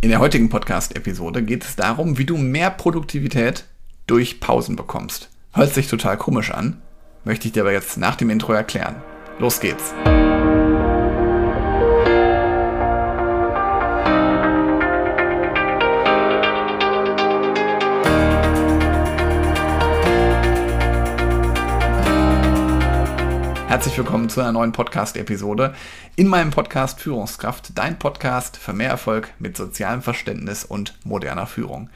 In der heutigen Podcast-Episode geht es darum, wie du mehr Produktivität durch Pausen bekommst. Hört sich total komisch an, möchte ich dir aber jetzt nach dem Intro erklären. Los geht's! Herzlich willkommen zu einer neuen Podcast-Episode. In meinem Podcast Führungskraft, dein Podcast für mehr Erfolg mit sozialem Verständnis und moderner Führung.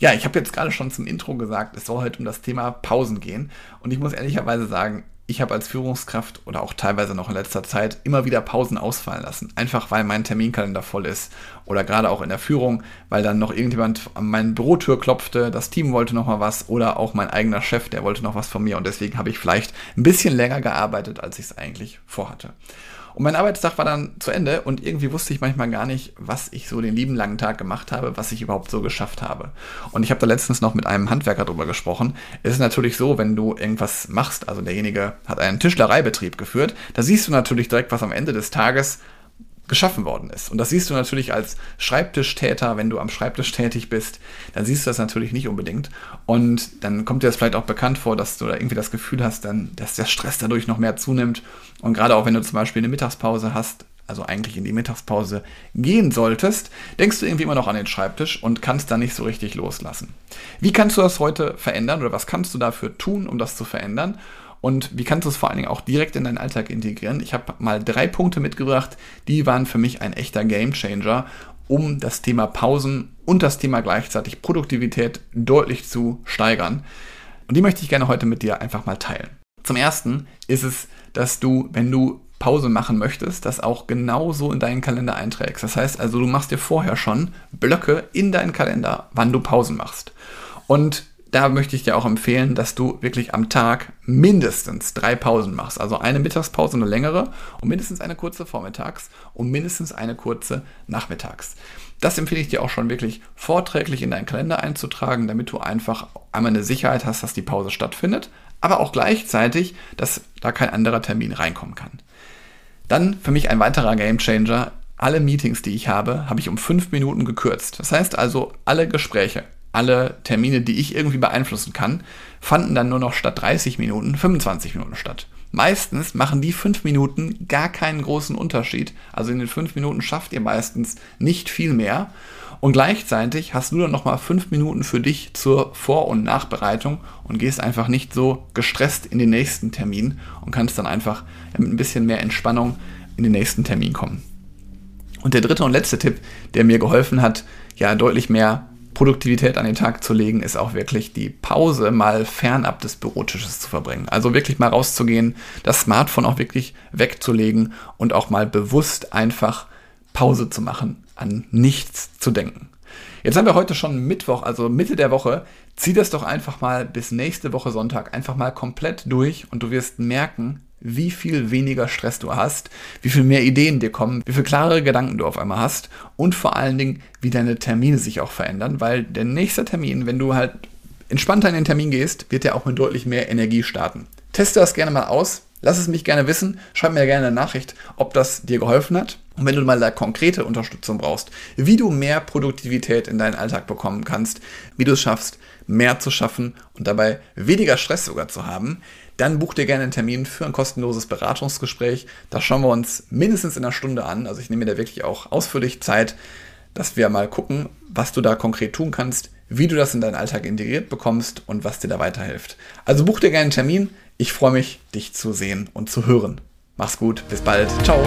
Ja, ich habe jetzt gerade schon zum Intro gesagt, es soll heute um das Thema Pausen gehen. Und ich muss ehrlicherweise sagen, ich habe als Führungskraft oder auch teilweise noch in letzter Zeit immer wieder Pausen ausfallen lassen. Einfach weil mein Terminkalender voll ist. Oder gerade auch in der Führung, weil dann noch irgendjemand an meine Bürotür klopfte, das Team wollte noch mal was oder auch mein eigener Chef, der wollte noch was von mir. Und deswegen habe ich vielleicht ein bisschen länger gearbeitet, als ich es eigentlich vorhatte. Und mein Arbeitstag war dann zu Ende und irgendwie wusste ich manchmal gar nicht, was ich so den lieben langen Tag gemacht habe, was ich überhaupt so geschafft habe. Und ich habe da letztens noch mit einem Handwerker drüber gesprochen. Es ist natürlich so, wenn du irgendwas machst, also derjenige hat einen Tischlereibetrieb geführt, da siehst du natürlich direkt, was am Ende des Tages geschaffen worden ist. Und das siehst du natürlich als Schreibtischtäter, wenn du am Schreibtisch tätig bist, dann siehst du das natürlich nicht unbedingt. Und dann kommt dir das vielleicht auch bekannt vor, dass du da irgendwie das Gefühl hast, dann, dass der Stress dadurch noch mehr zunimmt. Und gerade auch wenn du zum Beispiel eine Mittagspause hast, also eigentlich in die Mittagspause gehen solltest, denkst du irgendwie immer noch an den Schreibtisch und kannst da nicht so richtig loslassen. Wie kannst du das heute verändern oder was kannst du dafür tun, um das zu verändern? Und wie kannst du es vor allen Dingen auch direkt in deinen Alltag integrieren? Ich habe mal drei Punkte mitgebracht, die waren für mich ein echter Gamechanger, um das Thema Pausen und das Thema gleichzeitig Produktivität deutlich zu steigern. Und die möchte ich gerne heute mit dir einfach mal teilen. Zum ersten ist es, dass du, wenn du Pause machen möchtest, das auch genauso in deinen Kalender einträgst. Das heißt also, du machst dir vorher schon Blöcke in deinen Kalender, wann du Pausen machst. Und da möchte ich dir auch empfehlen, dass du wirklich am Tag mindestens drei Pausen machst. Also eine Mittagspause, eine längere und mindestens eine kurze vormittags und mindestens eine kurze nachmittags. Das empfehle ich dir auch schon wirklich vorträglich in deinen Kalender einzutragen, damit du einfach einmal eine Sicherheit hast, dass die Pause stattfindet, aber auch gleichzeitig, dass da kein anderer Termin reinkommen kann. Dann für mich ein weiterer Gamechanger. Alle Meetings, die ich habe, habe ich um fünf Minuten gekürzt. Das heißt also, alle Gespräche, alle Termine, die ich irgendwie beeinflussen kann, fanden dann nur noch statt 30 Minuten 25 Minuten statt. Meistens machen die 5 Minuten gar keinen großen Unterschied. Also in den 5 Minuten schafft ihr meistens nicht viel mehr. Und gleichzeitig hast du dann nochmal 5 Minuten für dich zur Vor- und Nachbereitung und gehst einfach nicht so gestresst in den nächsten Termin und kannst dann einfach mit ein bisschen mehr Entspannung in den nächsten Termin kommen. Und der dritte und letzte Tipp, der mir geholfen hat, ja deutlich mehr Produktivität an den Tag zu legen, ist auch wirklich die Pause mal fernab des Bürotisches zu verbringen. Also wirklich mal rauszugehen, das Smartphone auch wirklich wegzulegen und auch mal bewusst einfach Pause zu machen, an nichts zu denken. Jetzt haben wir heute schon Mittwoch, also Mitte der Woche. Zieh das doch einfach mal bis nächste Woche Sonntag einfach mal komplett durch und du wirst merken, wie viel weniger Stress du hast, wie viel mehr Ideen dir kommen, wie viel klarere Gedanken du auf einmal hast und vor allen Dingen, wie deine Termine sich auch verändern, weil der nächste Termin, wenn du halt entspannter in den Termin gehst, wird der auch mit deutlich mehr Energie starten. Teste das gerne mal aus, lass es mich gerne wissen, schreib mir gerne eine Nachricht, ob das dir geholfen hat. Und wenn du mal da konkrete Unterstützung brauchst, wie du mehr Produktivität in deinen Alltag bekommen kannst, wie du es schaffst, mehr zu schaffen und dabei weniger Stress sogar zu haben, dann buch dir gerne einen Termin für ein kostenloses Beratungsgespräch. Das schauen wir uns mindestens in einer Stunde an. Also ich nehme mir da wirklich auch ausführlich Zeit, dass wir mal gucken, was du da konkret tun kannst, wie du das in deinen Alltag integriert bekommst und was dir da weiterhilft. Also buch dir gerne einen Termin. Ich freue mich, dich zu sehen und zu hören. Mach's gut, bis bald. Ciao.